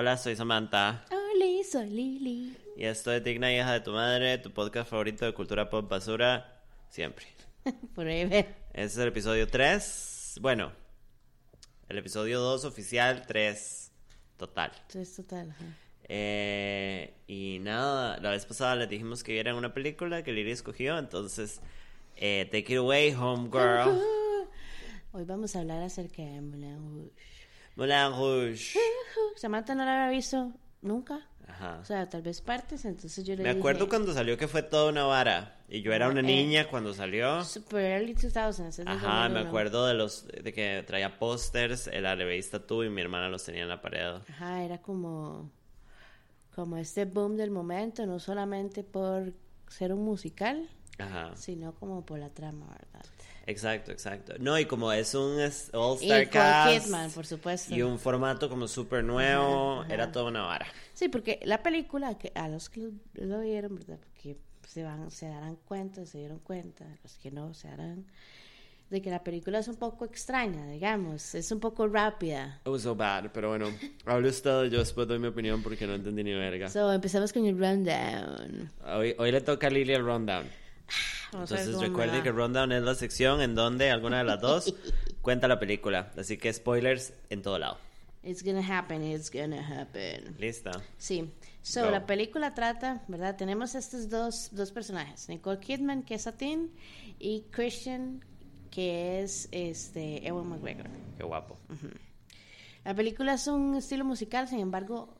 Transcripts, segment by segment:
Hola, soy Samantha. Hola, soy Lili. Y esto es Digna Hija de tu Madre, tu podcast favorito de cultura pop basura, siempre. Forever. Este es el episodio 3. Bueno, el episodio 2 oficial, 3 total. Entonces, total. ajá. Eh, y nada, la vez pasada les dijimos que vieran una película que Lili escogió, entonces, eh, take it away, homegirl. Hoy vamos a hablar acerca de Moulin Rouge. Moulin Rouge. Samantha no la había visto nunca. Ajá. O sea, tal vez partes, entonces yo le Me dije... acuerdo cuando salió que fue toda una vara. Y yo era una Eh, niña cuando salió. Super early 2000s. es del Ajá, me 2001. acuerdo de los de que traía pósters, la revista tú y mi hermana los tenía en la pared. Ajá, era como... Como este boom del momento, no solamente por ser un musical, Ajá. sino como por la trama, ¿verdad? Exacto, exacto. No, y como es un es- All Y cast Kidman, por supuesto. y un formato como súper nuevo, Ajá, ajá. era toda una vara. Sí, porque la película, que a los que lo, lo vieron, ¿verdad? Porque se van, se darán cuenta, se dieron cuenta, los que no se darán, de que la película es un poco extraña, digamos, es un poco rápida. It was so bad, pero bueno, hable usted, yo después doy mi opinión porque no entendí ni verga. So, empezamos con el rundown. Hoy, hoy le toca a Lily el rundown. Entonces cómo me recuerde va. que rundown es la sección en donde alguna de las dos cuenta la película. Así que spoilers en todo lado. It's gonna happen, it's gonna happen. Lista. Sí, so Go. la película trata, ¿verdad? Tenemos estos dos, dos personajes, Nicole Kidman, que es Satin, y Christian, que es este Ewan McGregor. Qué guapo. La película es un estilo musical, sin embargo,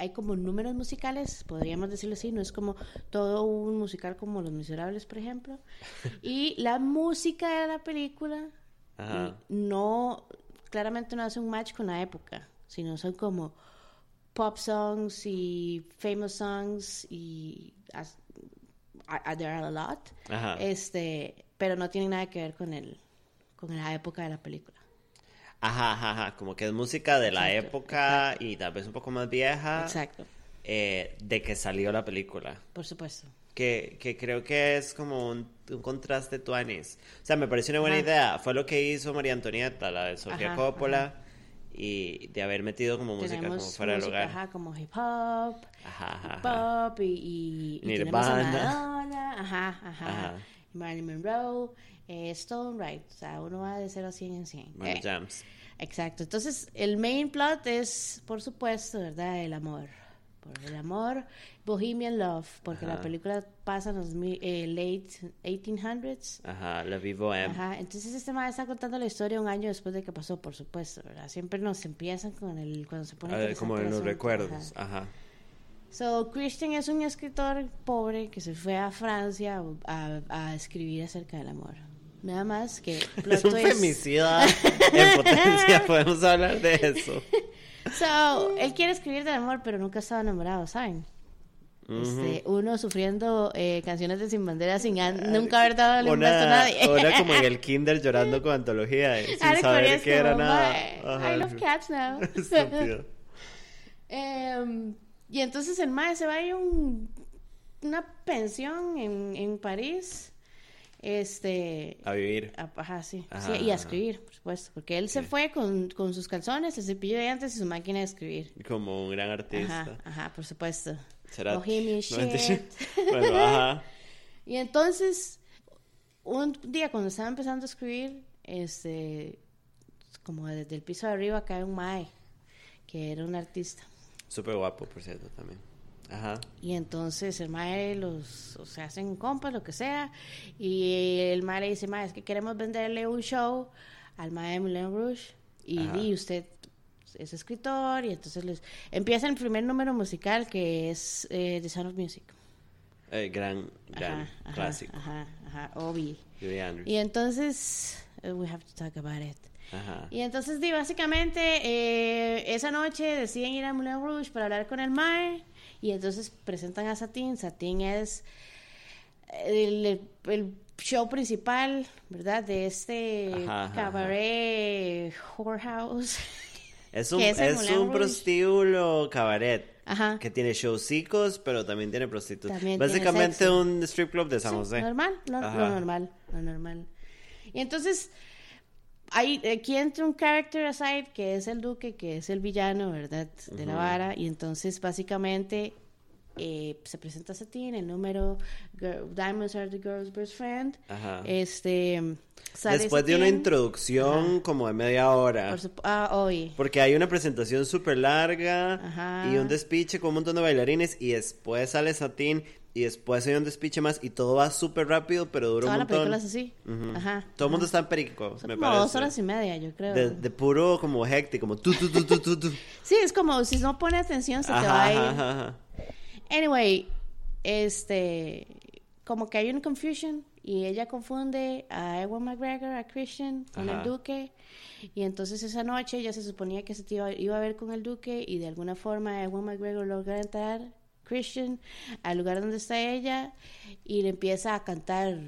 hay como números musicales, podríamos decirlo así, no es como todo un musical como Los Miserables, por ejemplo. Y la música de la película Ajá. no, claramente no hace un match con la época, sino son como pop songs y famous songs y as- there are a lot, Ajá. este, pero no tienen nada que ver con el, con la época de la película. Ajá, ajá, ajá. Como que es música de la Exacto, época y tal vez un poco más vieja. Exacto, eh, de que salió la película. por supuesto. Que, que creo que es como un, un contraste tuanis. O sea, me pareció una buena Ajá. idea. Fue lo que hizo María Antonieta, la de Sofía Ajá, Coppola. Y de haber metido como música como fuera música, lugar. ajá, como hip hop, Ajá, ajá, hip hop y, y, y tenemos a Nirvana. Madonna, ajá, Ajá. Marilyn Monroe, eh, Stone Right, o sea, uno va de 0 a 100 en 100. Bueno, Eh, jams. Exacto, entonces el main plot es, por supuesto, ¿verdad? El amor. Por el amor, Bohemian Love, porque la Ajá. película pasa en los eh, late 1800s. Ajá, la Vivo M. Ajá, entonces este man está contando la historia un año después de que pasó, por supuesto, ¿verdad? Siempre nos empiezan con el, cuando se pone A ver, como en los recuerdos. ajá. Ajá. So, Christian es un escritor pobre que se fue a Francia a, a escribir acerca del amor. Nada más que Es un twist. femicida en potencia. Podemos hablar de eso. So, él quiere escribir del amor, pero nunca ha estado enamorado, ¿saben? Este, uno sufriendo eh, canciones de Sin Bandera sin an- nunca haber dado un beso a Una, nadie. una como en el kinder llorando con antología eh, sin Ahora saber qué era nada. "Mae, Ajá. I love cats now. Em, y entonces el mae se va a ir un- una pensión en, en París. Este. A vivir. a- Ajá, sí. Ajá, Sí, y a escribir, por supuesto. Porque él se fue con, con sus calzones, el cepillo de dientes y su máquina de escribir. Como un gran artista. Ajá, ajá, por supuesto. Será- no, shit. Bueno, ajá. Y entonces, un día cuando estaba empezando a escribir, este, como desde el piso de arriba cae un mae, que era un artista. Súper guapo, por cierto, también. Ajá. Y entonces el mae los, o sea, hacen compas, lo que sea, y el mae le dice, mae, es que queremos venderle un show al mae de Moulin Rouge, y, di, usted es escritor, y entonces les... empieza el primer número musical que es eh, The Sound of Music. Eh, gran, gran Ajá, clásico. Ajá, ajá, Andrews. Y entonces, uh, we have to talk about it. Ajá. Y entonces, básicamente, eh, esa noche deciden ir a Moulin Rouge para hablar con el Mae. Y entonces presentan a Satín. Satín es el, el show principal, ¿verdad? De este Ajá, ajá, cabaret whorehouse. Es un, es un prostíbulo cabaret. Ajá. Que tiene showcicos, pero también tiene prostitutas. También Básicamente un strip club de San Sí, José. Normal, lo, normal, lo normal. Y entonces, hay, aquí entra un character aside que es el duque, que es el villano, ¿verdad? De la vara. Y entonces, básicamente, eh, se presenta Satine, el número Girl- Diamonds are the girl's best friend. Ajá. Este. sale Después de una introducción como de media hora. por ah, hoy. Porque hay una presentación súper larga Ajá. y un despiche con un montón de bailarines y después sale Satín y después hay un despiche más y todo va súper rápido, pero dura Toda un la montón. película es así. Ajá. Todo el mundo está en perico, Son me como parece. dos horas y media, yo creo. de, de puro como hectic, como tu, tu, tu, tu, tu, tu. Sí, es como si no pone atención, se te va a ir. ajá, ajá. Anyway, este, como que hay una confusion y ella confunde a Ewan McGregor, a Christian, con el duque. Y entonces esa noche ella se suponía que se te iba, iba a ver con el duque y de alguna forma Ewan McGregor logra entrar, Christian, al lugar donde está ella y le empieza a cantar.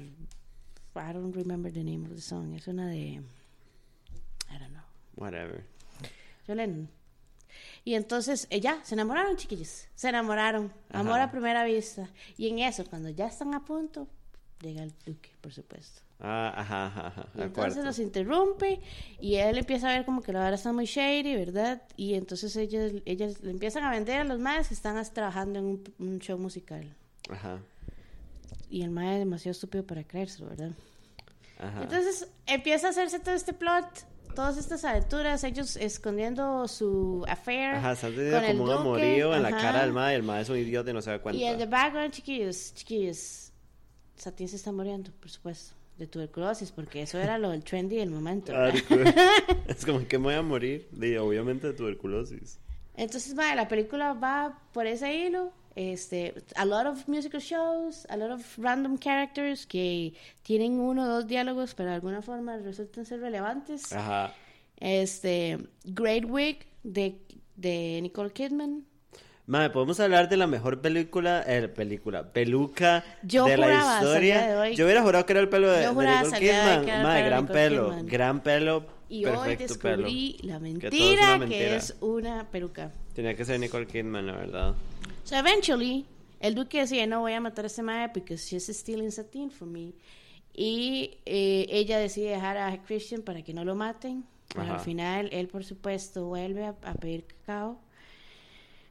I don't remember the name of the song. Es una de. I don't know. Whatever. Yolén. Y entonces, eh, ya, se enamoraron, chiquillos. Se enamoraron. Amor Ajá. a primera vista. Y en eso, cuando ya están a punto, llega el duque, por supuesto. Ah, ajá, ajá, ajá. Y entonces acuerdo. los interrumpe y él empieza a ver como que la verdad está muy shady, ¿verdad? Y entonces ellos, ellas le empiezan a vender a los madres que están trabajando en un, un show musical. Ajá, Y el madre es demasiado estúpido para creérselo, ¿verdad? ajá. Entonces empieza a hacerse todo este plot, todas estas aventuras, ellos escondiendo su affair. Ajá, están con teniendo el como un duque, amorío en la cara del mae, el mae es un idiota y no se da cuenta. Y en the background, chiquillos, chiquillos, Satín se está muriendo, por supuesto, de tuberculosis, porque eso era lo del trendy del momento. Arco. es como que me voy a morir. de obviamente de tuberculosis. Entonces, madre, la película va por ese hilo. Este, a lot of musical shows, a lot of random characters que tienen uno o dos diálogos, pero de alguna forma resultan ser relevantes. Ajá. Este, Great Wig de, de Nicole Kidman. Mae, podemos hablar de la mejor película, eh, película, peluca Yo de la historia. de Yo hubiera jurado que era el pelo de, de Nicole de Kidman. que de gran Nicole pelo, Kidman. gran pelo, Y hoy perfecto pelo. descubrí la Que todo es mentira que, mentira. es una peluca. Tenía que ser Nicole Kidman, la verdad. So eventually, el duque decía, no voy a matar a este madre porque she's stealing satin from me. Y eh, ella decide dejar a Christian para que no lo maten. Pero al final, él, por supuesto, vuelve a, a pedir cacao.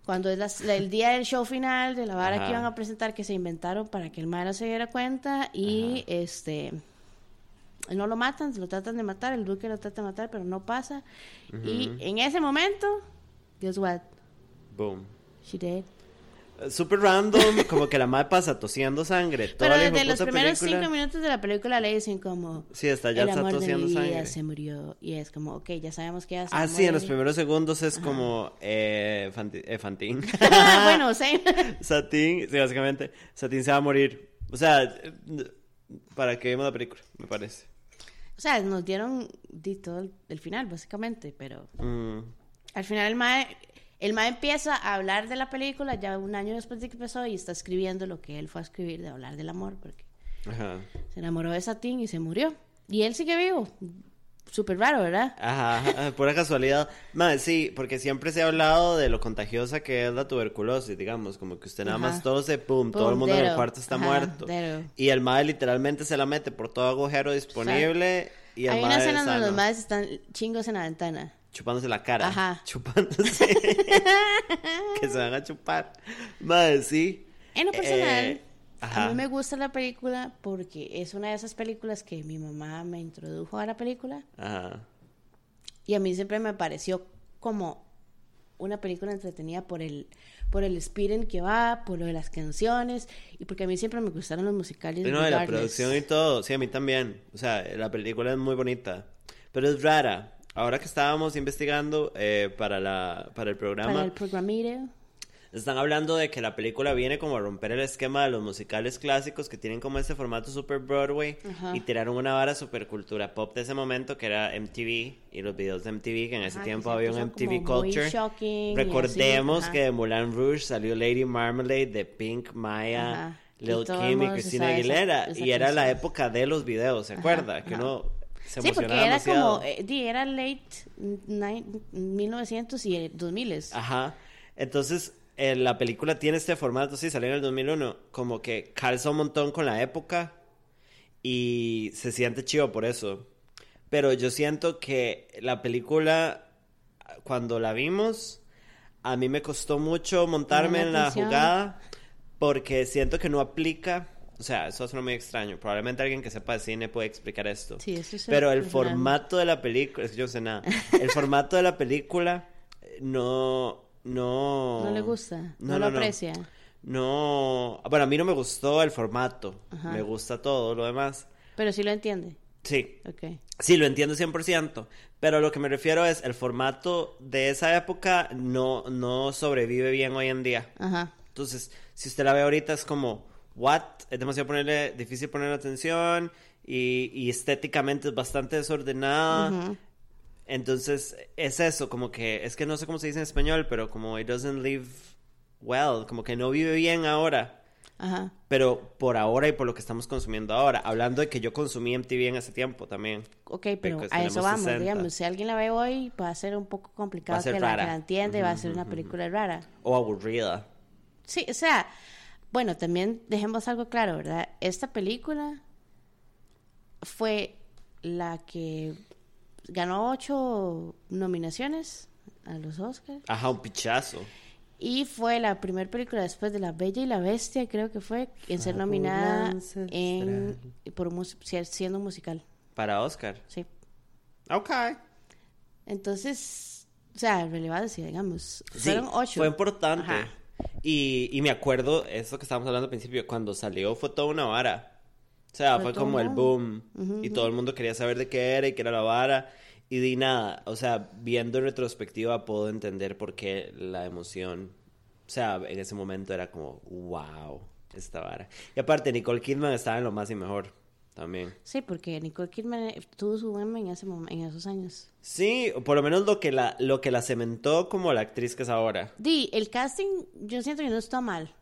Cuando es las- la- el día del show final, de la vara Ajá. que iban a presentar, que se inventaron para que el no se diera cuenta. Y Ajá. este no lo matan, lo tratan de matar, el duque lo trata de matar, pero no pasa. Y en ese momento, guess what? Boom. She dead. Super random, como que la madre pasa tosiendo sangre. Toda Pero desde los primeros película. cinco minutos de la película le dicen como... Sí, hasta ya el está amor de tosiendo mi vida sangre. se murió. Y es como, ok, ya sabemos que ya se Ah, sí, en los primeros segundos es como eh, Fanti- eh, Fantín. bueno, sí. Satín, sí, básicamente, Satín se va a morir. O sea, para que vemos la película, me parece. o sea, nos dieron di todo el, el final, básicamente, pero... Mm, Al final el mae, el mae empieza a hablar de la película ya un año después de que empezó y está escribiendo lo que él fue a escribir de hablar del amor, porque ajá. se enamoró de Satín y se murió. Y él sigue vivo. Súper raro, ¿verdad? Ajá, pura casualidad. Madre, sí, porque siempre se ha hablado de lo contagiosa que es la tuberculosis, digamos, como que usted nada Ajá. más tose, pum, todo el mundo en el cuarto está Ajá, muerto. dero. Y el madre literalmente se la mete por todo agujero disponible y el Hay una mae escena donde los madres están chingos en la ventana. Chupándose la cara. Ajá. Chupándose. que se van a chupar. Madre, sí. En lo personal, Eh, a mí me gusta la película porque es una de esas películas que mi mamá me introdujo a la película Ajá. y a mí siempre me pareció como una película entretenida por el por el en que va, por lo de las canciones y porque a mí siempre me gustaron los musicales. Y no, de la producción y todo, sí, a mí también. O sea, la película es muy bonita, pero es rara. Ahora que estábamos investigando eh, para, la, para el programa, Para el están hablando de que la película viene como a romper el esquema de los musicales clásicos que tienen como este formato super Broadway Ajá. y tiraron una vara super cultura pop de ese momento que era MTV y los videos de MTV, que en ese Ajá, tiempo había un MTV Culture. Recordemos que de Moulin Rouge salió Lady Marmalade de Pink, Maya. Ajá. Lil Kim y esa- Aguilera. esa y era la época de los videos, ¿se acuerda? Que uno se Sí, porque era demasiado. como, eh, era late nine- 1900 y 2000 Ajá. Entonces, eh, la película tiene este formato, sí, salió en el 2001, como que calza un montón con la época y se siente chido por eso. pero yo siento que la película, cuando la vimos, a mí me costó mucho montarme en la jugada porque siento que no aplica. O sea, eso suena muy extraño. Probablemente alguien que sepa de cine puede explicar esto. Sí, eso es Pero el formato de la película, es que yo no sé nada. El formato de la película eh, no, no. No le gusta, no lo aprecia. No, bueno, a mí no me gustó el formato. Ajá. Me gusta todo lo demás. Pero sí lo entiende. Sí, Ok. sí, lo entiendo 100%. Pero lo que me refiero es el formato de esa época no, no sobrevive bien hoy en día. Ajá. Entonces, si usted la ve ahorita es como, what? Es demasiado ponerle, difícil ponerle atención y, y estéticamente es bastante desordenada. Ujú. Entonces, es eso, como que, es que no sé cómo se dice en español, pero como it doesn't live well, como que no vive bien ahora. Ajá. Pero por ahora y por lo que estamos consumiendo ahora. Hablando de que yo consumí MTV en ese tiempo también. Ok, pero Because a eso vamos, 60. digamos. Si alguien la ve hoy, va a ser un poco complicado Va a ser que, la, que rara. la entiende, va a ser una ujú, película rara. O aburrida. Sí, o sea, bueno, también dejemos algo claro, ¿verdad? Esta película fue la que ganó ocho nominaciones a los Oscars Ajá, un pichazo. y fue la primera película después de La Bella y la Bestia, creo que fue, en ser nominada Fábula en por siendo musical, Para Oscar. sí. Ok. Entonces, o sea, relevancia, digamos. Sí, Fueron ocho. fue importante. Ajá. Y, y me acuerdo, eso que estábamos hablando al principio, cuando salió fue toda una vara. O sea, Fue como el boom. Y todo el mundo quería saber de qué era y qué era la vara. Y di nada. O sea, viendo en retrospectiva puedo entender por qué la emoción. O sea, en ese momento era como, wow, esta vara. Y aparte, Nicole Kidman estaba en lo más y mejor también. Sí, porque Nicole Kidman tuvo su meme en, ese en esos años. Sí, por lo menos lo que la, lo que la cementó como la actriz que es ahora. Di, el casting yo siento que no está mal.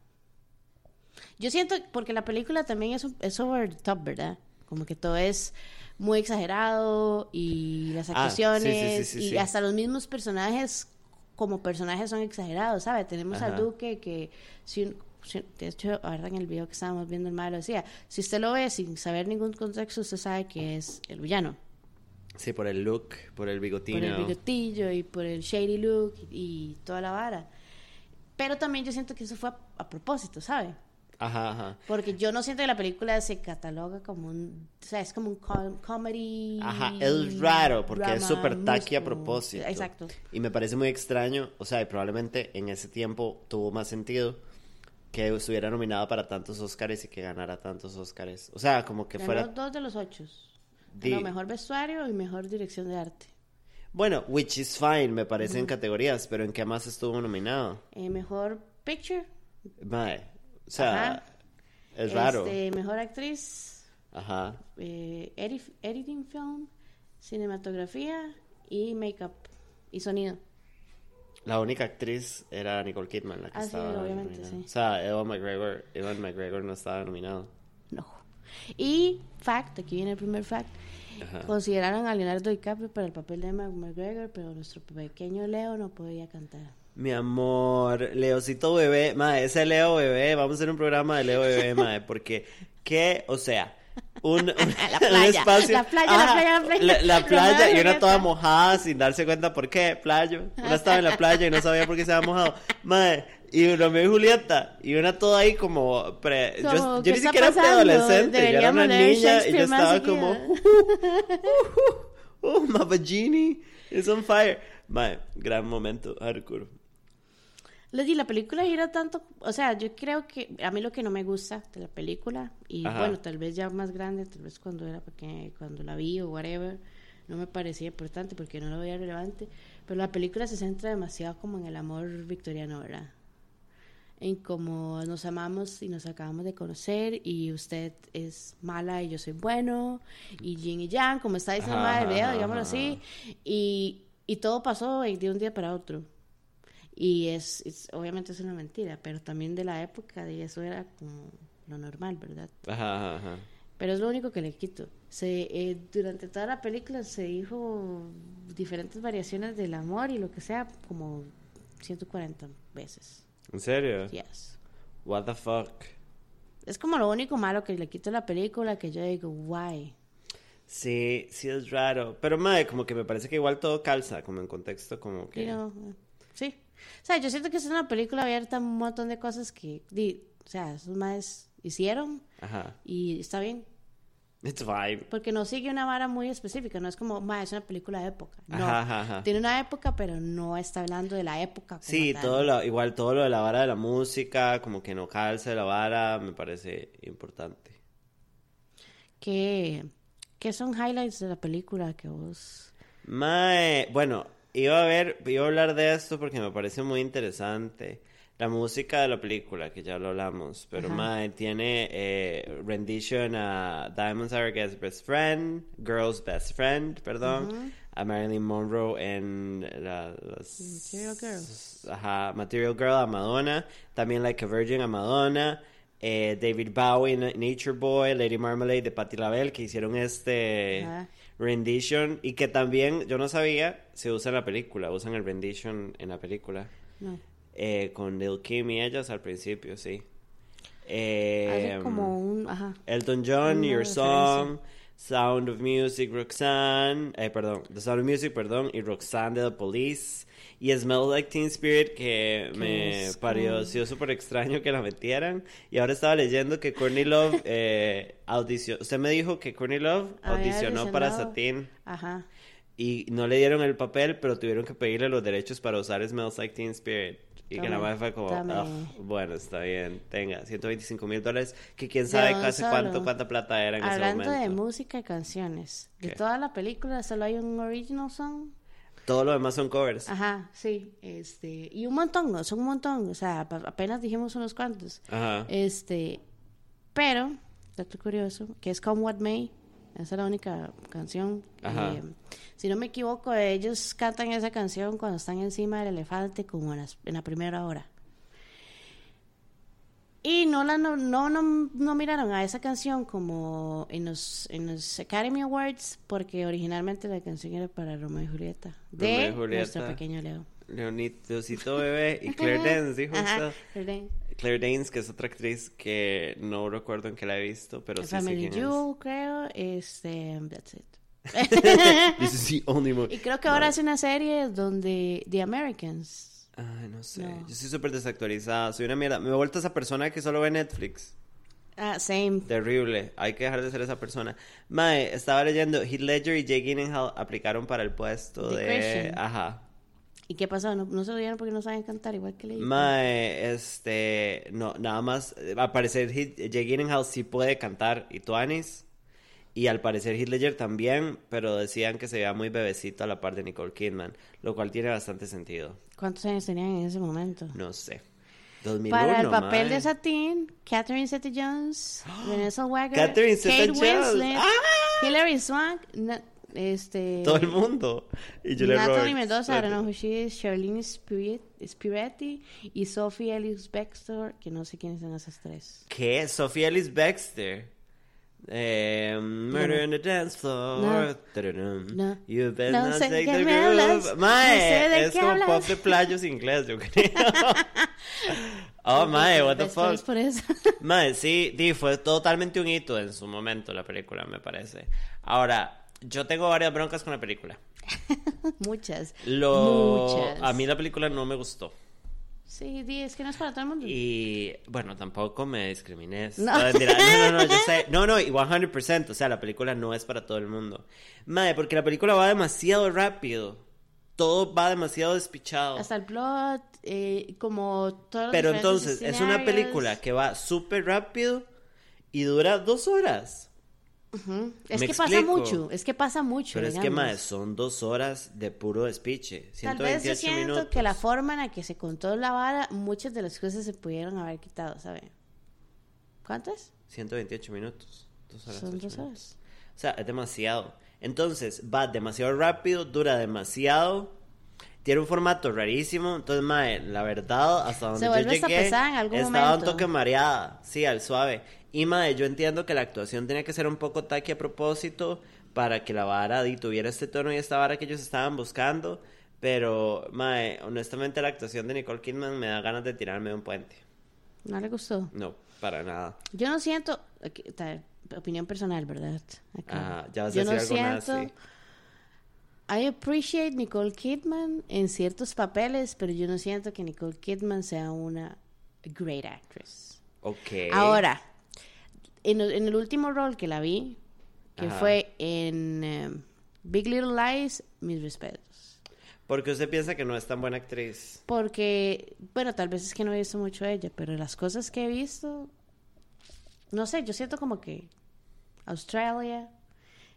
Yo siento, porque la película también es, es over the top, ¿verdad? Como que todo es muy exagerado y las Ah, sí, sí, actuaciones sí, sí, y hasta los mismos personajes como personajes son exagerados, ¿sabes? Tenemos al Ajá. Duque que, si un- si- de hecho, ahora en el video que estábamos viendo el malo decía, si usted lo ve sin saber ningún contexto, usted sabe que es el villano. Sí, por el look, por el bigotino. por el bigotillo y por el shady look y, y toda la vara. Pero también yo siento que eso fue a, a propósito, ¿sabe? Ajá, ajá. Porque yo no siento que la película se cataloga como un... O sea, es como un com- comedy... Ajá, es raro porque es drama, súper tacky a propósito. Exacto. Y me parece muy extraño, o sea, y probablemente en ese tiempo tuvo más sentido que estuviera nominado para tantos Oscars y que ganara tantos Oscars. O sea, como que Ganó fuera... dos de los ocho. Di- Ganó mejor vestuario y mejor dirección de arte. Bueno, which is fine, me parece en categorías, pero ¿en qué más estuvo nominado? Eh, mejor picture. Mae, o sea, Ajá. es raro. Este, mejor actriz. Ajá. eh, edit- editing film. Cinematografía y makeup. Y sonido. La única actriz era Nicole Kidman, la que Ah, sí, estaba obviamente, nominada. sí. O sea, Evan McGregor, Evan McGregor no estaba nominado. No. Y, fact, aquí viene el primer fact. Ajá. Consideraron a Leonardo DiCaprio para el papel de Emma McGregor, pero nuestro pequeño Leo no podía cantar. Mi amor, Leocito bebé, madre, ese Leo bebé, vamos a hacer un programa de Leo bebé, madre, porque, ¿qué? O sea, un, un- La un playa, espacio- la playa, la Ajá, playa, la playa. la, la playa y una toda mojada sin darse cuenta por qué, playo. Una estaba en la playa y no sabía por qué se había mojado, madre, y Romeo y Julieta, y una toda ahí como, pre, yo, Como, yo ¿qué ni siquiera pasando? adolescente, yo era una niña y yo Shakespeare más estaba seguido. como, oh, my vagini is on fire. Madre, gran momento, hardcore. Les di, la película gira tanto, o sea, yo creo que a mí lo que no me gusta de la película, y Ajá. bueno, tal vez ya más grande, tal vez cuando era pequeña, cuando la vi o whatever, no me parecía importante porque no lo veía relevante, pero la película se centra demasiado como en el amor victoriano, ¿verdad? En cómo nos amamos y nos acabamos de conocer y usted es mala y yo soy bueno y yin y yang, como está diciendo ajá, digámoslo así, y, y todo pasó de un día para otro. Y es, es- obviamente es una mentira, pero también de la época de eso era como lo normal, ¿verdad? Ajá, ajá. Pero es lo único que le quito. Se, eh, durante toda la película se dijo diferentes variaciones del amor y lo que sea, como 140 veces. ¿En serio? Yes. What the fuck? Es como lo único malo que le quito a la película que yo digo, why? Sí, sí es raro. Pero, madre, como que me parece que igual todo calza, como en contexto, como que... Sí, no, sí. O sea, yo siento que es una película abierta a un montón de cosas que, di- o sea, esos más hicieron Ajá. y está bien. It's fine. Porque no sigue una vara muy específica, no es como, ma, es una película de época. No, Ajá, ajá, tiene una época, pero no está hablando de la época. como Sí, tal. todo lo, igual todo lo de la vara de la música, como que no calza la vara, me parece importante. ¿Qué, ¿Qué son highlights de la película que vos... Mae, bueno, iba a ver, iba a hablar de esto porque me parece muy interesante. La música de la película, que ya lo hablamos, pero Ajá. mae, tiene eh, rendition a Diamonds Are Guest Best Friend, Girl's Best Friend, perdón, a Marilyn Monroe en la, las- Material Girl. Ajá, Material Girl a Madonna, también Like a Virgin a Madonna, eh, David Bowie en Nature Boy, Lady Marmalade de Patti LaBelle, que hicieron este Ajá. Rendition y que también, yo no sabía, se usa en la película, usan el rendition en la película, No. eh, con Lil Kim y ellas al principio, sí. Eh, como un... Ajá. Elton John, Your referencia. Song, Sound of Music, Roxanne, eh, perdón, The Sound of Music, perdón, y Roxanne de The Police. Y Smell Like Teen Spirit, que me es pareció súper extraño que la metieran. Y ahora estaba leyendo que Courtney Love eh, audicionó. Usted me dijo que Courtney Love audicionó para Ajá. y no le dieron el papel, pero tuvieron que pedirle los derechos para usar Smells Like Teen Spirit. Y que la madre fue como, tome. "Ugh, bueno, está bien, tenga, 125 mil dólares, que quién sabe De casi cuánto, cuánta plata era en Hablando ese de momento. música y canciones, de toda la película solo hay un original song. Todo lo demás son covers. Ajá, sí, este, y un montón, ¿no? son un montón, o sea, apenas dijimos unos cuantos. Ajá. Este, pero, dato curioso, que es Come What May, esa es la única canción. Eh, si no me equivoco, ellos cantan esa canción cuando están encima del elefante, como en, las- en la primera hora. Y no la no, no, no, no miraron a esa canción como en los, en los Academy Awards, porque originalmente la canción era para Romeo y Julieta, de Romeo y Julieta. nuestro pequeño Leo. Leonidosito Bebé y Claire Danes, dijo usted. Claire Danes. Claire Danes, que es otra actriz que no recuerdo en qué la he visto, pero sí sé Family quién Jewel, creo. Este, that's it. es. This is the only movie. Y creo que ahora hace una serie donde The Americans. Ay, no sé. No. Yo soy súper desactualizada. Soy una mierda. Me he vuelto esa persona que solo ve Netflix. Ah, same. Terrible. Hay que dejar de ser esa persona. Mae, estaba leyendo. Heath Ledger y Jake Gyllenhaal aplicaron para el puesto De de. Christian. Ajá. ¿Y qué pasó? ¿No, no se lo dieron porque no saben cantar igual que Lady? Mae, este. No, nada más. Al parecer, Heath- Jake Gyllenhaal sí puede cantar y Tuanis. Y al parecer Ledger también, pero decían que se veía muy bebecito a la par de Nicole Kidman, lo cual tiene bastante sentido. ¿Cuántos años tenían en ese momento? No sé. 2001, Para el papel mae. de Satín, Catherine Zeta-Jones, Renée Zellweger, Catherine Kate Zeta-Jones. Winslet, ¡Ah! Hilary Swank, este... Todo el mundo. Y Julia Natalie Roberts. Mendoza, I don't know who she is, Charlene Spirit- Spiretti y Sophie Ellis Bextor, que no sé quiénes son esas tres. ¿Qué? Sofía Ellis Baxter. Eh, murder in the dance floor. No. No. You better No not sé take the groove. Mae, No sé es como hablas. pop de playos inglés, yo creo. oh, mae, what the fuck. por eso. Mae, sí, di, fue totalmente un hito en su momento la película, me parece. Ahora, yo tengo varias broncas con la película. Muchas. Lo... Muchas. A mí la película no me gustó. Sí, es que no es para todo el mundo. Y bueno, tampoco me discrimines. No. No. no, no, yo sé. No, no, y 100%. O sea, la película no es para todo el mundo. Madre, porque la película va demasiado rápido. Todo va demasiado despichado. Hasta el plot, eh, como todos los Pero entonces, es una película que va súper rápido y dura dos horas. Es ¿Me que pasa mucho, es que pasa mucho. Pero es que, madre, son dos horas de puro despiche. Tal vez 128 yo siento minutos. que la forma en la que se contó la vara, muchas de las cosas se pudieron haber quitado, ¿sabe? ¿Cuántas? 128 minutos. Dos horas. Son dos minutos. horas. O sea, es demasiado. Entonces, va demasiado rápido, dura demasiado. Tiene un formato rarísimo. Entonces, mae, la verdad, hasta donde Se yo hasta llegué, pesada en algún estaba momento. un toque mareada. Sí, al suave. Y, mae, yo entiendo que la actuación tenía que ser un poco tacky a propósito para que la vara di, tuviera este tono y esta vara que ellos estaban buscando. Pero, mae, honestamente la actuación de Nicole Kidman me da ganas de tirarme de un puente. ¿No le gustó? No, para nada. Yo no siento, opinión personal, ¿verdad? Acá. Ajá, ya vas a Yo no decir algo siento... I appreciate Nicole Kidman en ciertos papeles, pero yo no siento que Nicole Kidman sea una great actress. Ok. Ahora, en, el- en el último rol que la vi, que Ajá. fue en eh, Big Little Lies, mis respetos. Porque usted piensa que no es tan buena actriz. Porque, bueno, tal vez es que no he visto mucho de ella, pero las cosas que he visto, no sé, yo siento como que Australia,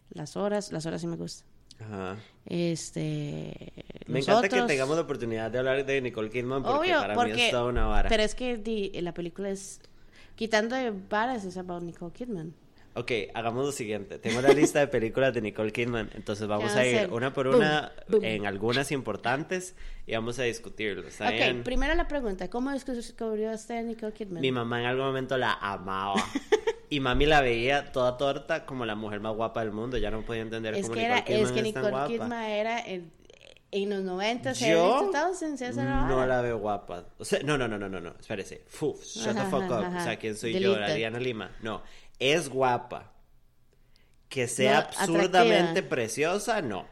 las horas, las horas sí me gustan. Ajá. Este. Me encanta que tengamos la oportunidad de hablar de Nicole Kidman porque Obvio, para mí porque. es toda una vara. Pero es que di- la película es. Quitando de varas, es about Nicole Kidman. Ok, hagamos lo siguiente. Tengo la lista de películas de Nicole Kidman, entonces vamos ¿Qué va a ir hacer? una por Boom, una boom. en algunas importantes y vamos a discutirlo. ¿está Ok, primero la pregunta: ¿Cómo descubrió usted a Nicole Kidman? Mi mamá en algún momento la amaba. Y mami la veía toda torta como la mujer más guapa del mundo. Ya no podía entender es cómo que, Nicole era, Kidman es que Nicole. Kidman era en, en los 90 Yo no no la veo guapa. O sea, no, no, no, no, no, no. Espérese. Fu, shut the Ajá, fuck up. ajá, O sea, ¿quién soy Delete yo? that. Ariana Lima. No. Es guapa. Que sea No, absurdamente atractiva. preciosa, no.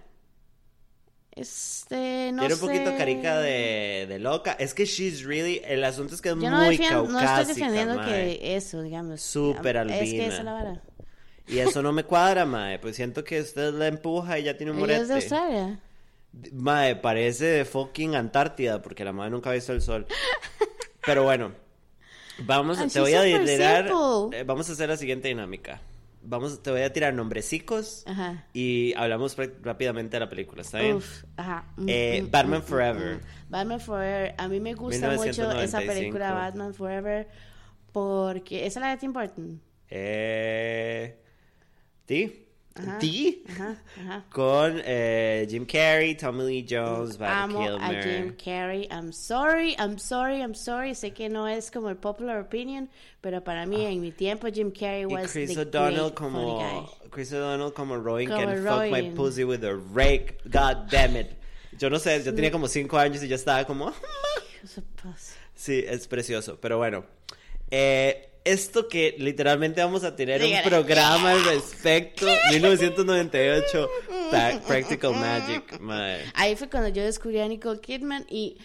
Este, no Tiene un poquito sé. carica de, de loca. Es que she's really. El asunto es que es Yo no, muy defiendo, no caucásica. estoy defendiendo mae. que eso, digamos. Súper Es que albina. esa es la vara. Y eso no me cuadra, mae. Pues siento que usted la empuja y ya tiene un Ella es de morete. Australia. Mae, parece de fucking Antártida, porque la madre nunca ha visto el sol. Pero bueno, vamos, Así te voy a tirar, eh, vamos a hacer la siguiente dinámica. Vamos, te voy a tirar nombrecicos Ajá. y hablamos rápidamente de la película, ¿está bien? Uf, ajá. Mm, Eh, mm, Batman mm, mm, Forever. Batman Forever. A mí me gusta mucho esa 1995. película Batman Forever porque esa es la de Tim Burton. Eh, ¿Ti? Ajá. ¿Ti? Ajá, ajá. Con eh, Jim Carrey, Tommy Lee Jones, Val Amo a Kilmer. Jim Carrey. I'm sorry, I'm sorry, I'm sorry. Sé que no es como el popular opinion, pero para mí en mi tiempo Jim Carrey Ah. Y was Chris the O'Donnell great como funny guy. Chris O'Donnell como Rowan Como can fuck my Rowan. pussy with a rake. God damn it. Yo no sé, yo tenía como cinco años y yo estaba como sí, es precioso, pero bueno. Eh, esto que literalmente vamos a tener Dígale. un programa al respecto. 1998 Pa- Practical Magic. mae. Ahí fue cuando yo descubrí a Nicole Kidman y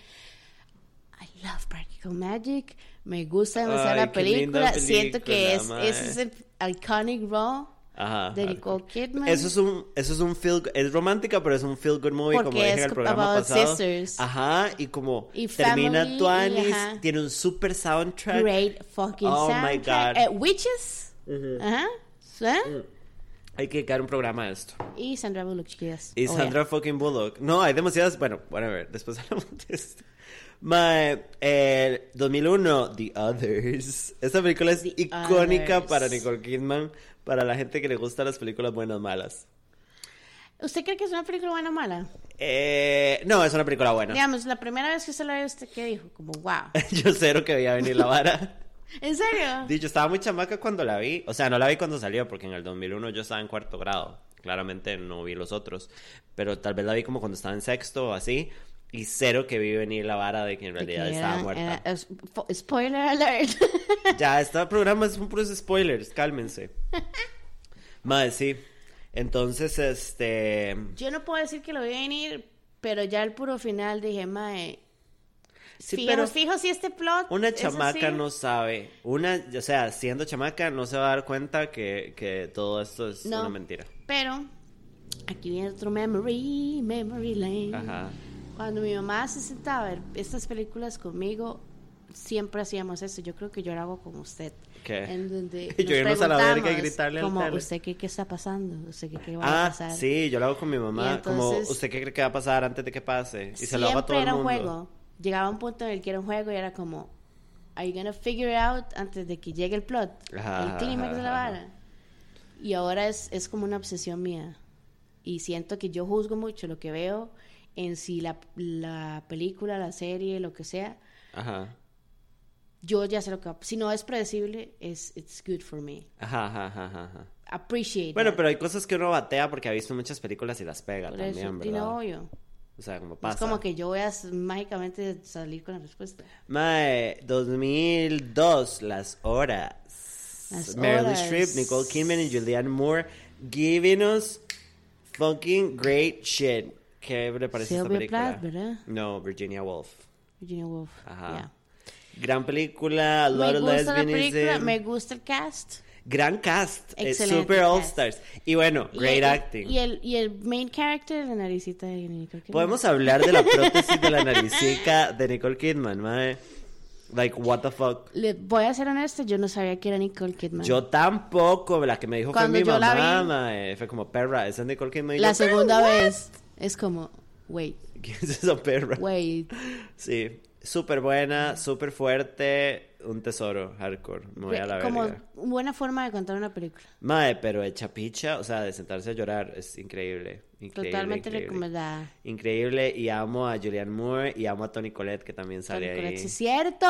I love Practical Magic. Me gusta demasiado Ay, la linda película. Siento que película, es, ese es el iconic raw Ajá. de Nicole Kidman. Eso es un, eso es un feel, es romántica, pero es un feel good movie, Porque como dije en el programa pasado. sisters. Ajá, y como Y termina Tuanis, tiene un super soundtrack. Great fucking Oh my soundtrack. God. Eh, Witches. Ajá. ¿Sí? Hay que crear un programa de esto. Y Sandra Bullock, chiquillas. Y Oh, yeah. Sandra fucking Bullock. No, hay demasiadas. Bueno, whatever. Después hablamos de esto. My, eh, 2001, The Others. Esta película es The icónica Others. para Nicole Kidman, para la gente que le gustan las películas buenas malas. ¿Usted cree que es una película buena o mala? Eh, no, es una película buena. Digamos, la primera vez que se la vio, ¿usted qué dijo? Como, wow. Yo cero que veía venir la vara. ¿En serio? Dicho, estaba muy chamaca cuando la vi. O sea, no la vi cuando salió, porque en el 2001 yo estaba en cuarto grado. Claramente no vi los otros. Pero tal vez la vi como cuando estaba en sexto o así. Y cero que vi venir la vara de que en realidad que estaba muerta. era- es- fo- spoiler alert. Ya, este programa es un puros spoilers. Cálmense. Madre, sí. Entonces, este. Yo no puedo decir que lo vi venir, pero ya el puro final dije, mae. Sí, fijo, pero fijo si este plot. Una chamaca no sabe. Una, o sea, siendo chamaca, no se va a dar cuenta que, que todo esto es No. una mentira. Pero, aquí viene otro memory, memory lane. Ajá. Cuando mi mamá se sentaba a ver estas películas conmigo, siempre hacíamos eso. Yo creo que yo lo hago con usted. ¿Qué? En donde Yo nos irnos a la verga y gritarle al como, tele. ¿usted qué, qué está pasando? ¿Usted qué, qué va a Ah, pasar? sí, yo lo hago con mi mamá. Y como, entonces- ¿usted qué cree que va a pasar antes de que pase? Y se lo hago a todo Siempre el era mundo. un juego. Llegaba un punto en el que era un juego y era como, ¿Are you gonna figure it out antes de que llegue el plot? Ajá, el clímax de la vara. Y ahora es, es como una obsesión mía. Y siento que yo juzgo mucho lo que veo en si la, la película, la serie, lo que sea. Ajá. Yo ya sé lo que va. Si no es predecible, es it's good for me. Ajá, ajá, ajá, ajá. Appreciate. Bueno, that. pero hay cosas que uno batea porque ha visto muchas películas y las pega Por eso, también, y ¿verdad? no, obvio. O sea, como Es pasa. como que yo voy a mágicamente salir con la respuesta. Mae, 2002, las horas. Las Meryl. Streep, Nicole Kidman y Julianne Moore giving us fucking great shit. ¿Qué le parece esta Sylvia película? Plath, ¿verdad? No, Virginia Woolf. Virginia Woolf. Ajá. yeah. Gran película, a lot Me of gusta la película, me gusta el cast. Gran cast, es Excelente super all cast. stars. Y bueno, Y great el- acting. Y el, y el main character, la naricita de Nicole Kidman. Podemos hablar de la prótesis de la naricica de Nicole Kidman, mae. Like, what the fuck. Le voy a ser honesta, yo no sabía que era Nicole Kidman. Yo tampoco, la que me dijo Cuando fue mi yo la mamá, vi- mae. Fue como, perra, esa es Nicole Kidman. Y la yo, segunda "Perra, vez es como, wait, what?" ¿Quién es esa perra? wait. Sí, súper buena, súper fuerte, un tesoro, hardcore. Me voy a la como verga. buena forma de contar una película. Mae, pero hecha picha, o sea, de sentarse a llorar, es increíble. increíble Totalmente increíble. recomendada. Increíble, y amo a Julianne Moore y amo a Tony Collette, que también sale ahí. Collette, sí, es cierto.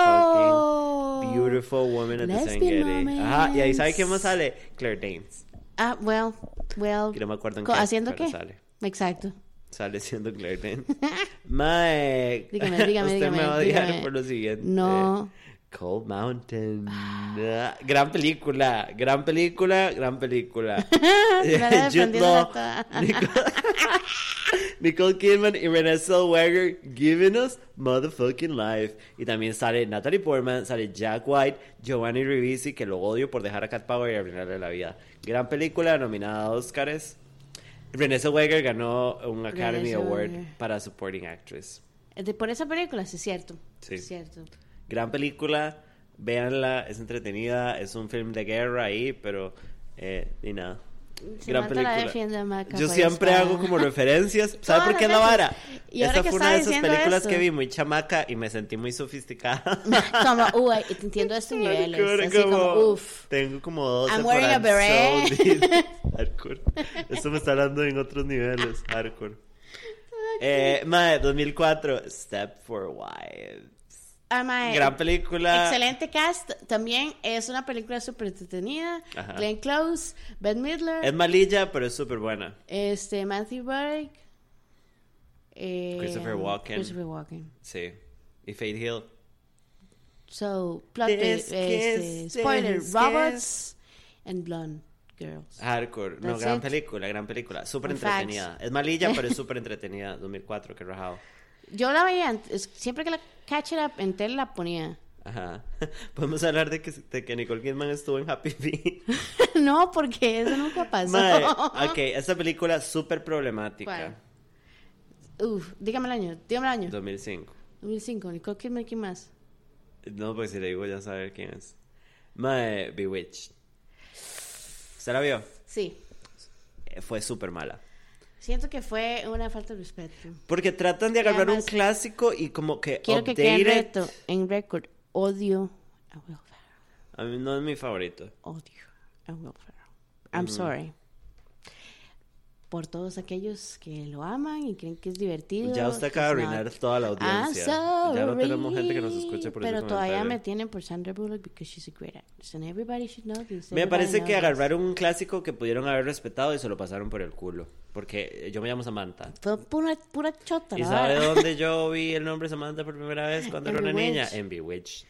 Beautiful Woman at the Lesbian Serengeti. Ajá, y ahí ¿sabe quién más sale? Claire Danes. Ah, well, well. Que no me acuerdo en qué, ¿Haciendo qué? sale. Exacto. Sale siendo Claire Danes. Mae. Dígame, dígame, Usted me dígame, va a odiar dígame. por lo siguiente. No. Cold Mountain. Ah, Gran película, gran película, gran película. Jude Law, Nicole Kidman y Renée Zellweger giving us motherfucking life. Y también sale Natalie Portman, sale Jack White, Giovanni Ribisi, que lo odio por dejar a Cat Power y arruinarle la vida. Gran película, nominada a Oscars. Renée Zellweger ganó un Academy Renée Award para Supporting Actress. De- por esa película, sí es cierto. Sí. Es cierto. Gran película, véanla, es entretenida, es un film de guerra ahí, pero eh, y nada. Gran Samantha la película. defiende Maca Yo siempre hago como referencias. ¿Sabe por qué es la vara? Y que fue una de esas películas esto. que vi muy chamaca y me sentí muy sofisticada. Como, uy, te entiendo estos niveles. Así como, uff. Tengo como 12 I'm wearing a beret. so. Hardcore. Esto me está hablando en otros niveles. Hardcore. Eh, mae, 2004, Step for Wives. Ah, mae, Gran película. Excelente cast. También es una película súper entretenida. Ajá. Glenn Close, Beth Midler, Es malilla, pero es súper buena. este, Matthew Berg. eh, Christopher Walken. Christopher Walken. Sí. Y Faith Hill. So, plot This este, spoiler, robots and blonde girls. Hardcore. No, That's gran it. película, gran película. Súper entretenida. Es malilla, pero es súper entretenida. 2004, que rajado. Yo la veía, siempre que la catch it up en tele la ponía. Ajá. Podemos hablar de que, de que Nicole Kidman estuvo en Happy Feet. no, porque eso nunca pasó. Mae, ok, esta película súper problemática. Uf, dígame el año, dígame el año. 2005. 2005, Nicole Kidman, ¿quién más? No, pues si le digo ya saber quién es. Mae, Bewitched. ¿Usted la vio? Sí. Eh, Fue súper mala. Siento que fue una falta de respeto. Porque tratan de agarrar además- un clásico y como que Quiero que quede en update reto, en récord, odio a Will Ferrell. A mí no es mi favorito. Odio a Will Ferrell. I'm sorry. Por todos aquellos que lo aman y creen que es divertido. Ya usted acaba de arruinar toda la I'm audiencia. Ya no tenemos gente que nos sorry, escuche por Pero ese todavía me tienen por Sandra Bullock because she's a great actress. And everybody should know this. Me parece que agarraron un clásico que pudieron haber respetado y se lo pasaron por el culo. Porque yo me llamo Samantha. Fue pura, pura chota, ¿Y sabe dónde yo vi el nombre Samantha por primera vez cuando era una niña? En Bewitched.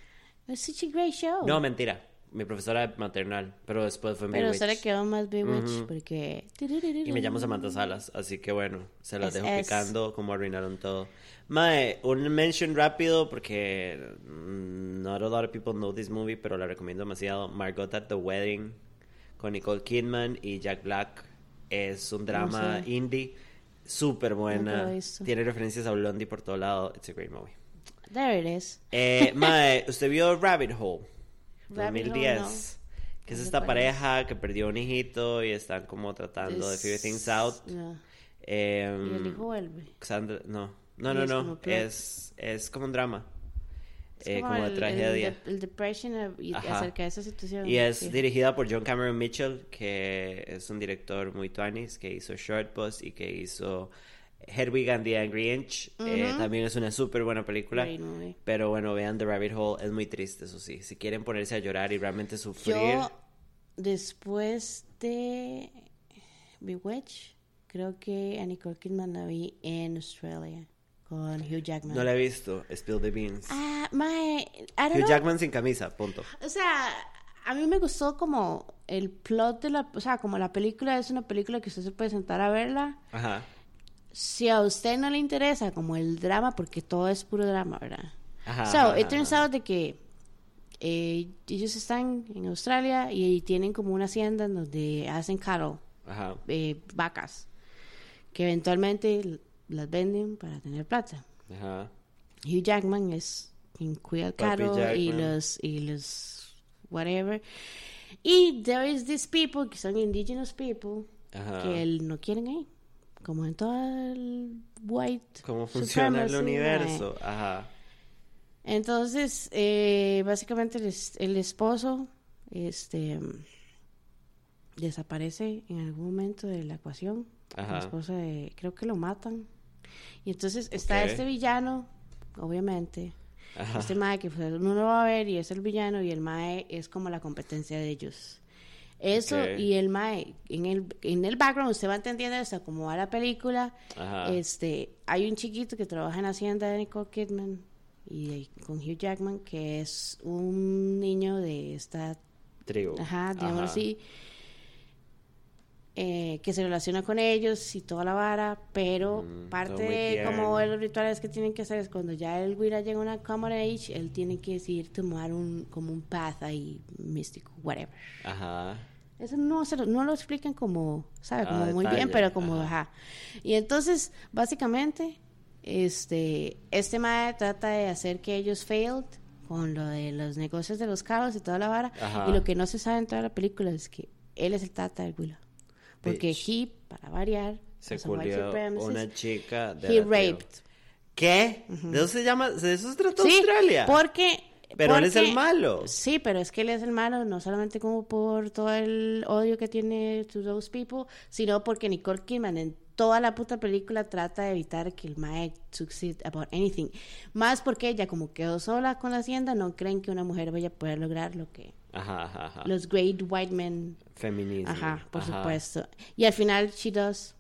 It's such a great show. No, mentira. Mi profesora maternal. Pero después fue Pero usted le quedó más Bewitched porque... Y me llamo Samantha Salas, así que bueno, se las Es- dejo es. picando como arruinaron todo. Mae, un mention rápido porque mm, not a lot of people know this movie, pero la recomiendo demasiado. Margot at the Wedding con Nicole Kidman y Jack Black. Es un drama sé. indie súper buena. Tiene referencias a Blondie por todo lado. It's a great movie. There it is. Eh, mae, ¿usted vio Rabbit Hole? Rabbit Hole, 2010. no. Que es esta pareja que perdió un hijito y están como tratando de figure things out. No. Em, Y el hijo vuelve. Sandra- no, no, no, es no, es, es como un drama, Es eh, como, el- de el tragedia. de- El, depression eh, y acerca de esa situación. Y es sí. dirigida por John Cameron Mitchell, que es un director muy tuanis, que hizo Short Bus y que hizo Hedwig and the Angry Inch. Eh, también es una súper buena película. Movie. Pero bueno, vean The Rabbit Hole, es muy triste, eso sí. Si quieren ponerse a llorar y realmente sufrir. Yo, después de Bewitched, creo que a Nicole Kidman la vi en Australia con Hugh Jackman. No la he visto, Spill the Beans. Ah, my, I don't Hugh know. Jackman sin camisa, punto. O sea, a mí me gustó como el plot de la, o sea, como la película es una película que usted se puede sentar a verla. Ajá. Si a usted no le interesa como el drama, porque todo es puro drama, ¿verdad? Ajá, so, ajá, it turns out de que eh, ellos están en Australia y, tienen como una hacienda en donde hacen cattle, Ajá. eh, vacas, que eventualmente las venden para tener plata. Ajá. Hugh Jackman es quien cuida el cattle y los y los whatever. Y there is these people que son indigenous people que él no quieren ahí, como en todo el white. ¿Cómo funciona el supremacy, universo? Ajá. Entonces, eh, básicamente el, es- el esposo este desaparece en algún momento de la ecuación. Ajá. La esposa de, creo que lo matan. Y entonces está este villano, obviamente. Ajá. Este mae que pues, uno lo va a ver y es el villano y el mae es como la competencia de ellos. Eso y el mae, en el, en el background usted va entendiendo hasta cómo va la película. Ajá. Este, hay un chiquito que trabaja en la hacienda de Nicole Kidman y con Hugh Jackman que es un niño de esta Tribu. Ajá, digamos Ajá. así. Eh, que se relaciona con ellos y toda la vara, pero Mm, parte de como tierno. los rituales que tienen que hacer es cuando ya el Wira llega a una common age, él tiene que decidir tomar un como un path ahí místico, whatever. Ajá. Eso no, se lo, no lo explican como, ¿sabe? Ah, Como muy detalle, bien, pero como, ajá. ajá. Y entonces, básicamente, este, este mae trata de hacer que ellos failed con lo de los negocios de los carros y toda la vara. Ajá. Y lo que no se sabe en toda la película es que él es el tata del Willa. Porque Bitch. he, para variar, Se culió una chica de he raped. ¿Qué? ¿De eso se llama? ¿De eso se trata Sí, Australia? porque... Pero él es el malo. Sí, pero es que él es el malo, no solamente como por todo el odio que tiene to those people, sino porque Nicole Kidman en toda la puta película trata de evitar que el mae succeed about anything. Más porque ella como quedó sola con la hacienda, no creen que una mujer vaya a poder lograr lo que Ajá, ajá, ajá. los great white men Feminismo. Ajá, por supuesto. Y al final, she does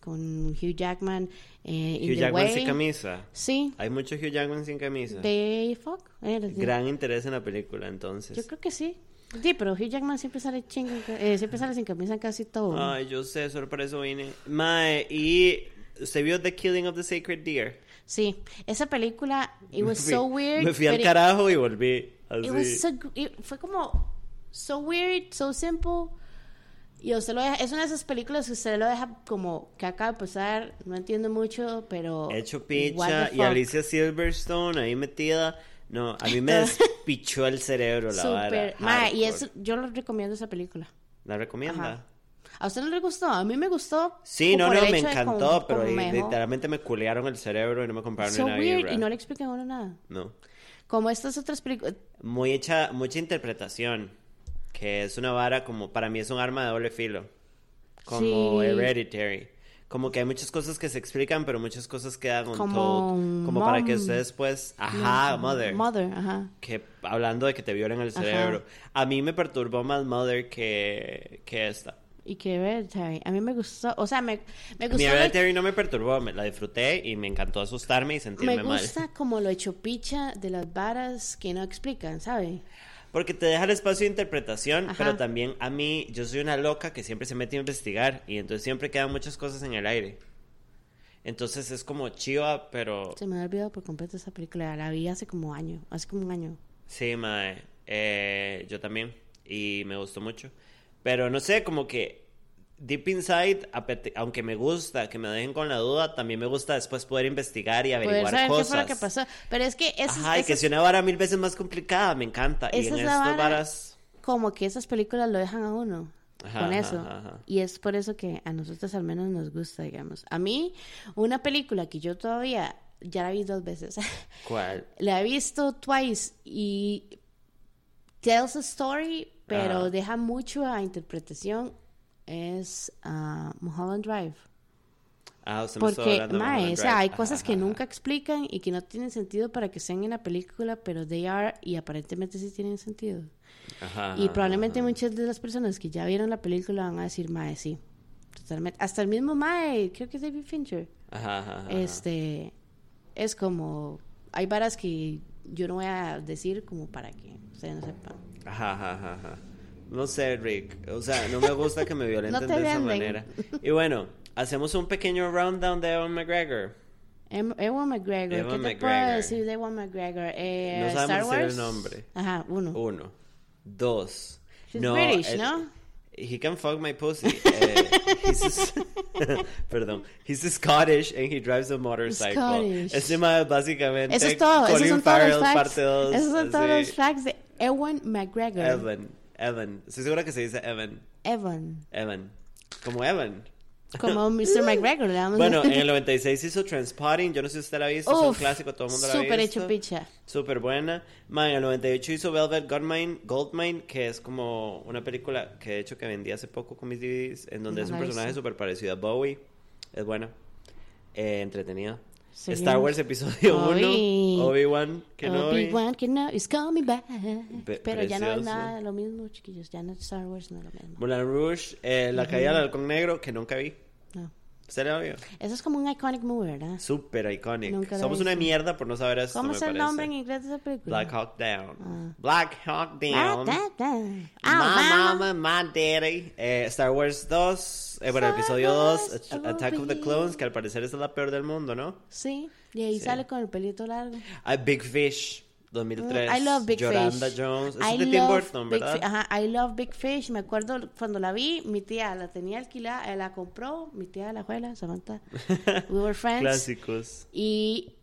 con Hugh Jackman. Eh, Hugh Jackman way. sin camisa. Sí, Hay mucho Hugh Jackman sin camisa. they fuck. Gran interés en la película, entonces. Yo creo que sí. Sí, pero Hugh Jackman siempre sale chingo, eh, siempre sale sin camisa en casi todo. Ay, yo sé, eso vine. Mae, y ¿usted vio The Killing of the Sacred Deer? Sí, esa película, it was fui- so weird. Me fui al carajo y volví. Así. it was so it- fue como so weird, so simple. Y usted lo deja, es una de esas películas que usted lo deja como que acaba de pasar, no entiendo mucho, pero Hecho picha y. Alicia Silverstone ahí metida. No, a mí me despichó el cerebro la vara. Super, ma, y eso, yo lo recomiendo esa película. ¿La recomienda? Ajá. ¿A usted no le gustó? A mí me gustó. Sí, no, no, me encantó, cómo- pero ahí dejó. literalmente me culearon el cerebro y no me compraron So una weird y no le explican a uno nada. No. Como estas otras películas. Muy hecha, mucha interpretación. Que es una vara como, para mí es un arma de doble filo. Como Sí. Hereditary. Como que hay muchas cosas que se explican, pero muchas cosas quedan untold. Como Como, para que ustedes pues, ajá, Mother. Mother, ajá. Que hablando de que te violen el Ajá. cerebro. A mí me perturbó más Mother que, que esta. Y que Hereditary. A mí me gustó. O sea, me, me Mi gustó. lo- Hereditary no me perturbó, me la disfruté y me encantó asustarme y sentirme me mal. gusta como lo hecho picha de las varas que no explican, ¿sabe? Porque te deja el espacio de interpretación, Ajá. pero también a mí, yo soy una loca que siempre se mete a investigar y entonces siempre quedan muchas cosas en el aire. Entonces es como chiva, pero Se me ha olvidado por completo esa película. La vi hace como año. Hace como un año. sí, mae, eh, yo también y me gustó mucho. Pero no sé, como que deep inside, aunque me gusta que me dejen con la duda, también me gusta después poder investigar y averiguar saber cosas. qué fue lo que pasó. Pero es que eso Ajá, y que sea una vara mil veces más complicada, me encanta. y en es estas vara. varas... como que esas películas lo dejan a uno Ajá, con eso. ajá, ajá. Y es por eso que a nosotros al menos nos gusta, digamos. A mí, una película que yo todavía ya la vi dos veces. ¿Cuál? la he visto twice y tells a story, pero Ajá. deja mucho a interpretación. Es ah, Mulholland Drive. Ah, usted me Porque, de mae, o sea, hay Ajá, cosas que ajá, nunca explican y que no tienen sentido para que estén en la película, pero they are y aparentemente sí tienen sentido. ajá, Y probablemente muchas de las personas que ya vieron la película van a decir, Mae, sí. Totalmente. Hasta el mismo Mae, creo que es David Fincher. Ajá. Este. Es como. Hay varas que yo no voy a decir como para que ustedes no sepan. Ajá, ajá, ajá. No sé, Rick. O sea, no me gusta que me violenten No de esa venden. manera. Y bueno, hacemos un pequeño rundown de Evan McGregor. Em- Ewan McGregor. Ewan ¿Qué te puedo McGregor. decir de Ewan McGregor? Eh, No sabemos Star decir el Wars. nombre. Ajá, uno. Uno. Dos. He's British, el- ¿no? He can fuck my pussy. Eh, he's perdón. He's Scottish and he drives a motorcycle. Scottish. Ese mae básicamente. Eso es todo. Esos Colin son todos Farrell, los facts. parte dos, Esos son todos así. los facts de Ewan McGregor. Evan. Evan. Estoy segura que se dice Evan. Evan. Evan. Como Evan. Como Mr. McGregor, le damos. Bueno, en el 96 hizo Transpotting. Yo no sé si usted la ha visto. es un Uf, clásico, todo el mundo la ha visto. Súper hecho picha. Súper buena. Man, en el 98 hizo Velvet Goldmine, Goldmine, que es como una película que de hecho que vendí hace poco con mis DVDs, en donde No es un personaje súper parecido a Bowie. Es buena. Eh, entretenida. Seguimos. Star Wars Episodio 1, Obi- Obi-Wan, que no Obi-Wan Kenobi is coming back. Pe- Pero ya no es precioso. nada de lo mismo, chiquillos. Ya no es Star Wars, no es lo mismo. Moulin Rouge, eh, La caída del halcón negro, que nunca vi. No. ¿Usted la vio? Eso es como un iconic movie, ¿verdad? Súper iconic. Nunca Somos una mierda por no saber esto, ¿Cómo es el nombre en inglés de esa película? Black Hawk Down. Ah. Black Hawk Ah, Down. da, da. My Ah, mama, my daddy. Eh, Star Wars 2. Eh, bueno, Star episodio 2, Wars, At- Attack of the. Clones, que al parecer es la peor del mundo, ¿no? Sí, y ahí Sí. sale con el pelito largo. Ah, Big Fish, 2003. Mm, I love Big Yolanda Fish. Jones. Eso I es de Tim Burton, Big ¿verdad? Ajá, I love Big Fish. Me acuerdo cuando la vi, mi tía la tenía alquilada, eh, la compró, mi tía de la abuela, Samantha. We were friends. Clásicos. Y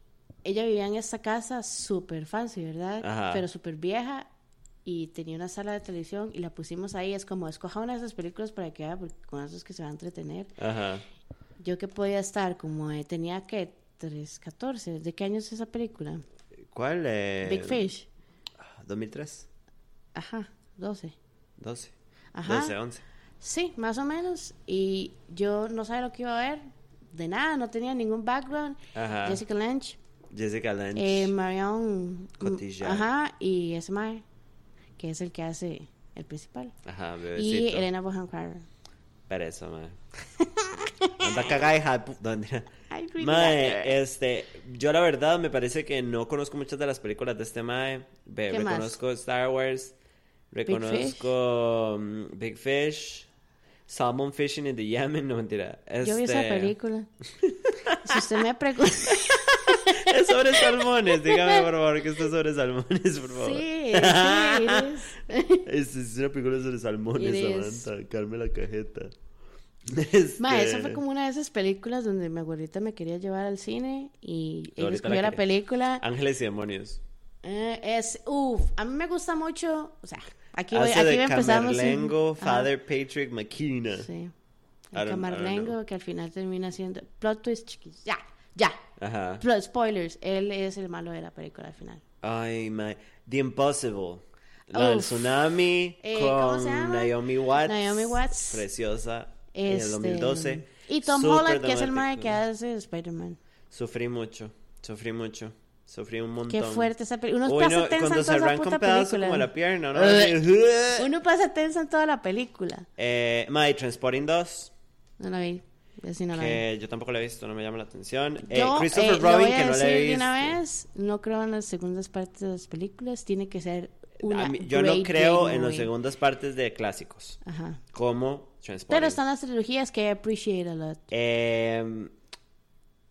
ella vivía en esta casa súper fancy, ¿verdad? Ajá. Pero súper vieja. Y tenía una sala de televisión y la pusimos ahí. Es como, escoja una de esas películas para que vea, porque con eso es que se va a entretener. Ajá. Yo que podía estar como, eh, tenía que 3, 14. ¿De qué año es esa película? ¿Cuál? Eh, Big Fish. 2003. Ajá, 12. 12. Ajá. 12, 11. Sí, más o menos. Y yo no sabía lo que iba a ver. De nada, no tenía ningún background. Ajá. Jessica Lange, Jessica Lange. eh, Marion Cotillard. Ajá, y ese mae, que es el que hace el principal. Ajá, Y bebecito. Elena Bonham Carter. Pero eso, mae. Anda cagada, hija de pu- no, mentira. I really Mae, este, yo la verdad me parece que no conozco muchas de las películas de este Mae. Ve, ¿Qué más? reconozco Star Wars, reconozco mm, Big Fish, Salmon Fishing in the Yemen, no mentira. Yo vi esa Este, película. si usted me pregunta. Es sobre salmones, dígame por favor que esto es sobre salmones, por favor. sí, sí. Es, es una película sobre salmones. Samantha. Calme la cajeta. Este... Ma, esa fue como una de esas películas donde mi abuelita me quería llevar al cine y ella escogió la película. Ángeles y demonios. Eh, es, uff, a mí me gusta mucho, o sea, aquí, voy, aquí de empezamos. Ajá, Father Patrick McKenna. Sí. El Camarlengo que al final termina siendo plot twist chiquis. Ya, ya. Ajá. Plot- spoilers, él es el malo de la película al final. Ay, my... The Impossible. La del tsunami Eh, con. Naomi Watts. Naomi Watts. Preciosa. En el Este, 2012. Y Tom Holland, que es el dramático. que hace Spider-Man. Sufrí mucho. Sufrí mucho. Sufrí un montón. Qué fuerte esa película. Uno Uy, pasa no, tensa cuando en se toda puta pedazo película. como la pierna, ¿no? Uno pasa tensa en toda la película. eh, My Transporting 2. No la vi. Así no la vi. Que yo tampoco la he visto, no me llama la atención. Eh, Yo, Christopher eh, Robin, que no la he visto. una vez, no creo en las segundas partes de las películas, tiene que ser una mí- yo no creo en las segundas partes de clásicos. Ajá. Como. Pero están las trilogías que I appreciate a lot. Eh,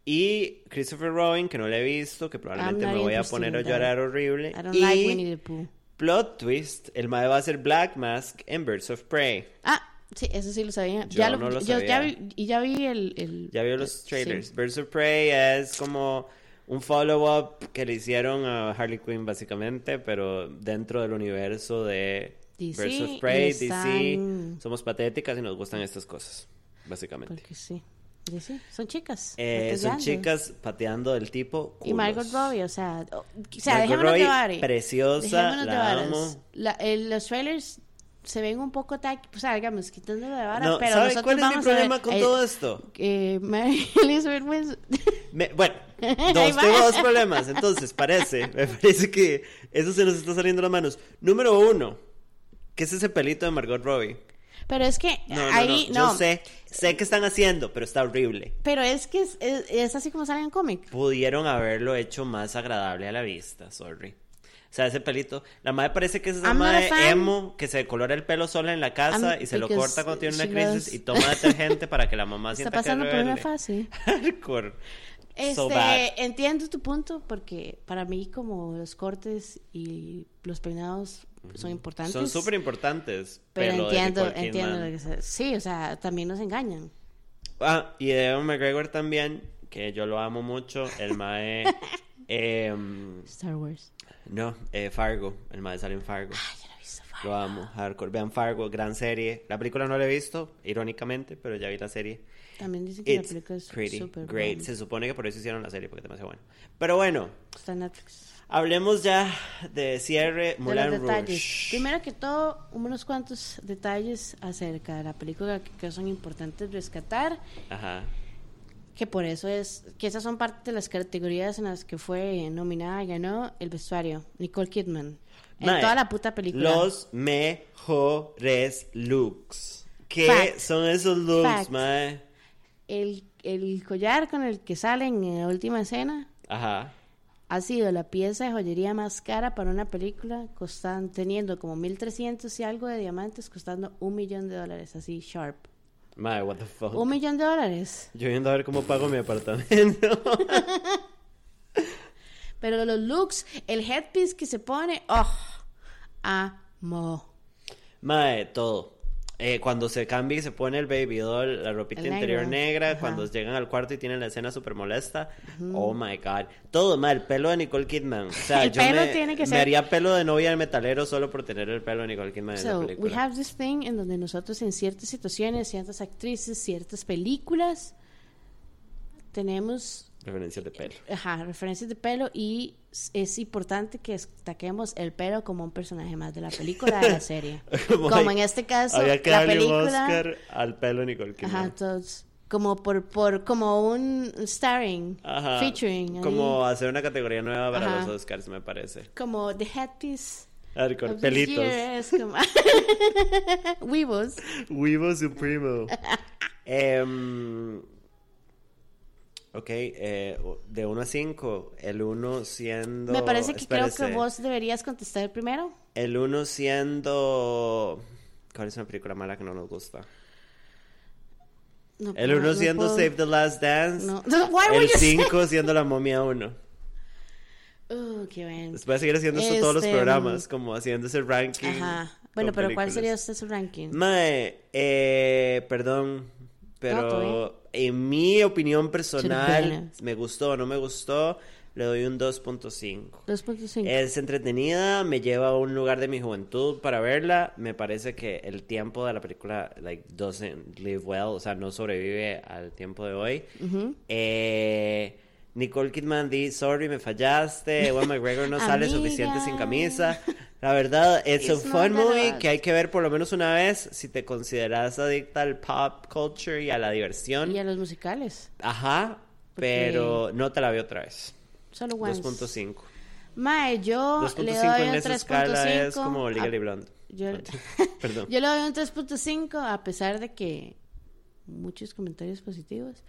y Christopher Robin, que no la he visto, que probablemente me voy a poner a llorar horrible. I don't y like Winnie the Pooh. plot twist, el mae va a ser Black Mask en Birds of Prey. Ah, sí, eso sí lo sabía. Yo ya no lo yo ya sabía. vi, y ya vi el... el- Ya vio los sí. trailers. Birds of Prey es como un follow-up que le hicieron a Harley Quinn básicamente, pero dentro del universo de DC, y Prey, están- DC. Somos patéticas y nos gustan estas cosas, básicamente. Porque sí. Sí, son chicas. Eh, son chicas pateando del tipo Y Margot culos. Robbie, o sea, o, sea dejémonos de preciosa, la amo. La- el- los trailers se ven un poco taqui, o sea, digamos, quitándolo de vara, No, pero ¿sabe nosotros cuál es mi vamos ver- problema con eh, todo esto? eh, Mary Elizabeth. Me- bueno, dos, tengo dos problemas. Entonces, parece, me parece que eso se nos está saliendo de las manos. Número uno, ¿qué es ese pelito de Margot Robbie? Pero es que No, no, ahí, no, no, yo sé, sé que están haciendo, pero está horrible. pero es que es, es- es así como sale en cómic. Pudieron haberlo hecho más agradable a la vista, sorry. O sea, ese pelito. La madre parece que es esa I'm madre emo que se decolora el pelo sola en la casa I'm- y se lo corta cuando tiene una crisis y toma detergente para que la mamá Está sienta que es pasando por una fase. Hardcore. Este, So entiendo tu punto porque para mí como los cortes y los peinados son importantes. Son súper importantes. pero pelo de entiendo, entiendo que se- Sí, o sea, también nos engañan. Ah, y de Ewan McGregor también, que yo lo amo mucho. El mae. em, Star Wars. no, eh, Fargo. El mae sale en Fargo. Ah, ya lo he visto. Lo amo, hardcore. Vean Fargo, gran serie. La película no la he visto, irónicamente, pero ya vi la serie. También dicen que la It's película es pretty súper great. buena. Se supone que por eso hicieron la serie, porque es demasiado bueno. Pero bueno, Está en Netflix. Hablemos ya de cierre De Moulin los detalles. Rouge. Primero que todo, unos cuantos detalles acerca de la película que, que son importantes rescatar. Ajá. que por eso es que esas son parte de las categorías en las que fue nominada y ganó el vestuario Nicole Kidman en toda la puta película Los mejores looks. ¿Qué Fact. son esos looks, Fact. mae? el, el collar con el que salen en la última escena Ajá. Ha sido la pieza de joyería más cara para una película costan, teniendo como 1300 y algo de diamantes costando un millón de dólares así sharp Mae, what the fuck. un millón de dólares Yo viendo a ver cómo pago mi apartamento. pero los looks el headpiece que se pone oh amo Mae, todo. Eh, cuando se cambia y se pone el baby doll, la ropita El interior negro. negra, Ajá. cuando llegan al cuarto y tienen la escena súper molesta. Oh my god. Todo, mae, el pelo de Nicole Kidman. O sea, El yo pelo me, tiene que me ser- haría pelo de novia del metalero solo por tener el pelo de Nicole Kidman en la So, película. we have this thing en donde nosotros en ciertas situaciones, ciertas actrices, ciertas películas, tenemos Referencias de pelo. ajá, referencias de pelo y es importante que destaquemos el pelo como un personaje más de la película de la serie. como hay- en este caso, Había que la darle un película... Oscar al pelo Nicole Kidman. Ajá, todos, como por, por, como un starring, Ajá. featuring. ahí. Como hacer una categoría nueva para Ajá. los Oscars, me parece. como the headpiece Hardcore. of this Pelitos. es como... Weebos. Wivo Supremo. Em, ok, eh, de 1 a 5. El 1 siendo. Me parece que creo espérese. que vos deberías contestar primero. El 1 siendo. ¿Cuál es una película mala que no nos gusta? No, El no, 1 no siendo puedo- Save the Last Dance. No. El you say- 5 siendo La Momia 1. Uh, qué bien. Voy a seguir haciendo esto todos los Este, programas, como haciendo ese ranking. Ajá. Bueno, pero ¿cuál películas. sería usted su ranking? Mae, eh, perdón, pero en mi opinión personal, me gustó o no me gustó, le doy un 2.5. 2.5. Es entretenida, me lleva a un lugar de mi juventud para verla. Me parece que el tiempo de la película like doesn't live well, o sea, no sobrevive al tiempo de hoy. Eh, Nicole Kidman di, sorry, me fallaste. Ewan McGregor no sale suficiente sin camisa. La verdad, it's, a It's not fun movie que hay que ver por lo menos una vez si te consideras adicta al pop culture y a la diversión. Y a los musicales. Ajá, pero no te la veo otra vez. Solo once. 2.5. Mae, yo le 2.5 doy en un esa escala es 3.5. como Legally a- Blonde. Yo, Perdón. yo le doy un 3.5 a pesar de que muchos comentarios positivos.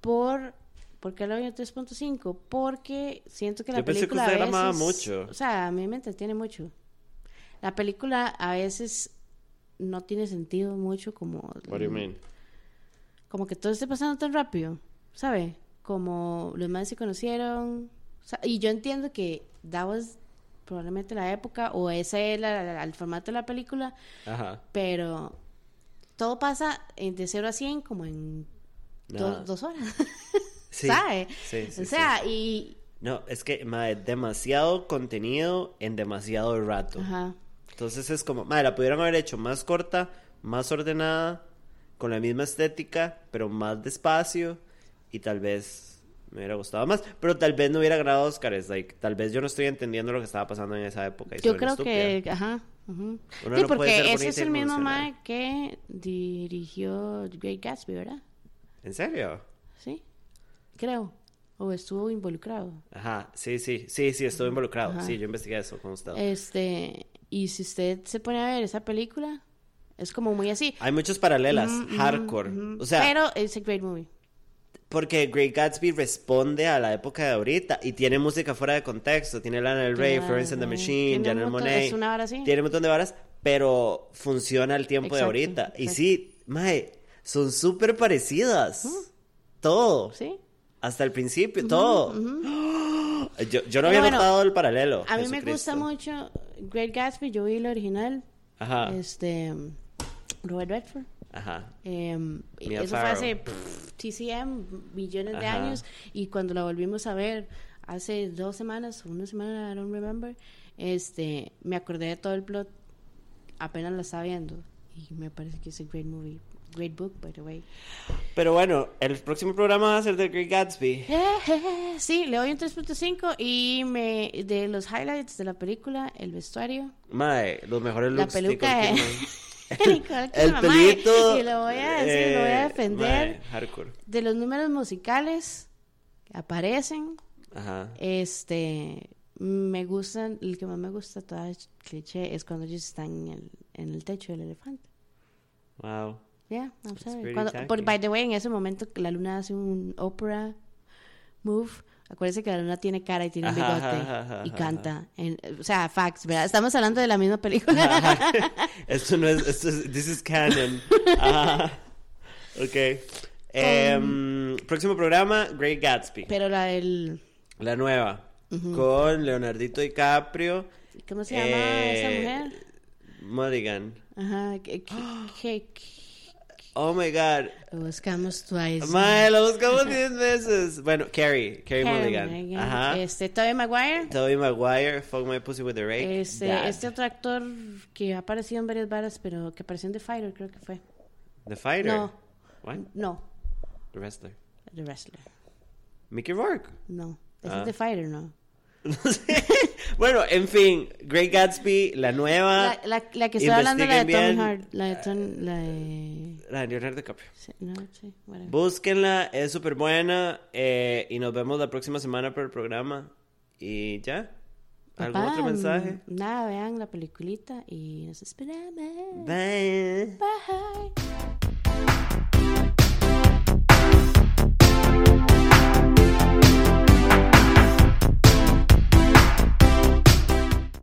Por ¿Por qué le doy un 3.5? Porque siento que la Yo pensé que película usted a veces, mucho. O sea, a mí me entretiene mucho. La película a veces no tiene sentido mucho como What do you mean? como que todo esté pasando tan rápido, ¿sabe? Como los más se conocieron. o sea, y yo entiendo que that was probablemente la época o ese era el formato de la película, Ajá. pero todo pasa en- de 0 a 100 como en dos horas. Sí. ¿Sabe? Sí, sí, o sea, y. No, es que, madre, demasiado contenido en demasiado rato. Ajá. Entonces es como, madre, la pudieron haber hecho más corta, más ordenada, con la misma estética, pero más despacio y tal vez me hubiera gustado más, pero tal vez no hubiera ganado Oscars, like, tal vez yo no estoy entendiendo lo que estaba pasando en esa época. y Yo creo estúpida. que. Ajá. Uno Sí, no porque ese es el mismo mae que dirigió Great Gatsby, ¿verdad? ¿En serio? Sí. Creo. O estuvo involucrado. Ajá, sí, sí, sí, sí, estuve involucrado. Ajá. Sí, yo investigué eso con usted. Este, y si usted se pone a ver esa película, es como muy así. Hay muchas paralelas, hardcore. O sea, Pero es a great movie. Porque Great Gatsby responde a la época de ahorita y tiene música fuera de contexto. Tiene Lana Del Rey, Florence and the. Machine, Janelle Monáe. así. Tiene un montón de varas, pero funciona al tiempo de Exacto, ahorita. Y sí, mae, son súper parecidas. Todo. Sí. Hasta el principio, todo. Yo, yo no Pero había bueno, notado el paralelo. A mí me gusta mucho Great Gatsby, yo vi el original. Ajá. Este. Robert Redford. Ajá. Em, eso fue hace pff, TCM, millones de años. Y cuando la volvimos a ver hace dos semanas una semana, I don't remember, este, me acordé de todo el plot. Apenas la estaba viendo. Y me parece que es a great movie. Great book, by the way. Pero bueno, el próximo programa va a ser de Great Gatsby. Sí, le doy un 3.5 y me de los highlights de la película, el vestuario, Mae, los mejores la looks de peluca. Nicole El Kidman, mae, pelito. Y lo voy a decir, lo voy a eh, defender. mae, hardcore. De los números musicales que aparecen, Ajá. este, me gustan, el que más me gusta, todo es cliché, es cuando ellos están en el, en el techo del elefante. Wow. Yeah, I'm sorry. Cuando- por, by the way, en ese momento que la luna hace un opera move. Acuérdense que la luna tiene cara y tiene un bigote ajá, ajá, y ajá, canta. En- o sea, facts, ¿verdad? Estamos hablando de la misma película. esto no es, esto es, this is canon. Ajá. Ok. Em, próximo programa, Great Gatsby. Pero la del... La nueva. Con Leonardito DiCaprio. ¿Cómo se llama eh, esa mujer? Mulligan. Ajá. que- que- que- Oh my god. Lo buscamos twice. Mae, lo buscamos 10 veces. Bueno, Carrie. Carrie Mulligan. Mulligan. Ajá. Este, Tobey Maguire. Tobey Maguire, Fuck My Pussy with the Rake. Este, Dad. este otro actor que ha aparecido en varias varas, pero que apareció en The Fighter, creo que fue. The Fighter. No. What? No, The Wrestler. The Wrestler. Mickey Rourke. No. Ese Ah. es The Fighter, ¿no? Bueno, en fin, Great Gatsby, la nueva. La, la, la que estoy hablando, la de Tom bien. Hart. La de Tom... La de... La de Leonardo DiCaprio. sí, No, sí, whatever. Búsquenla, es súper buena. eh, y nos vemos la próxima semana por el programa. Y ya. ¿Algún Papá, otro mensaje? Nada, vean la peliculita y nos esperamos. Bye. Bye.